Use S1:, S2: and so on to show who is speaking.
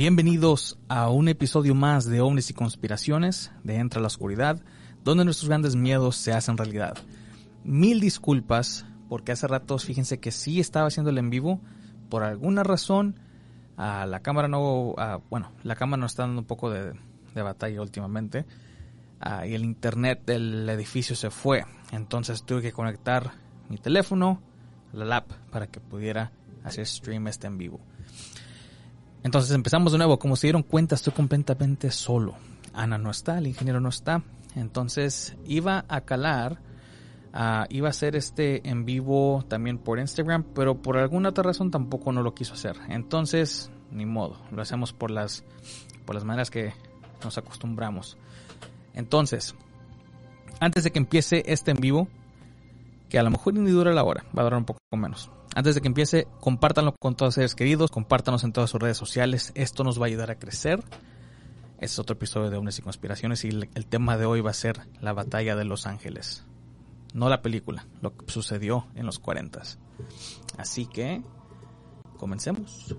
S1: Bienvenidos a un episodio más de ovnis y conspiraciones de Entra la Oscuridad, donde nuestros grandes miedos se hacen realidad. Mil disculpas, porque hace rato fíjense que sí estaba haciendo el en vivo, por alguna razón la cámara no, bueno, la cámara nos está dando un poco de, batalla últimamente y el internet del edificio se fue, entonces tuve que conectar mi teléfono la lap para que pudiera hacer stream este en vivo. Entonces empezamos de nuevo. Como se dieron cuenta, estoy completamente solo. Ana no está, el ingeniero no está. Entonces iba a calar, ah, iba a hacer este en vivo también por Instagram, pero por alguna otra razón tampoco no lo quiso hacer. Entonces, ni modo, lo hacemos por las, por las maneras que nos acostumbramos. Entonces, antes de que empiece este en vivo, que a lo mejor ni dura la hora, va a durar un poco menos. Antes de que empiece, compártanlo con todos seres queridos, compártanos en todas sus redes sociales. Esto nos va a ayudar a crecer. Este es otro episodio de Unes y Conspiraciones y el tema de hoy va a ser la batalla de Los Ángeles. No la película, lo que sucedió en los 40. Así que, comencemos.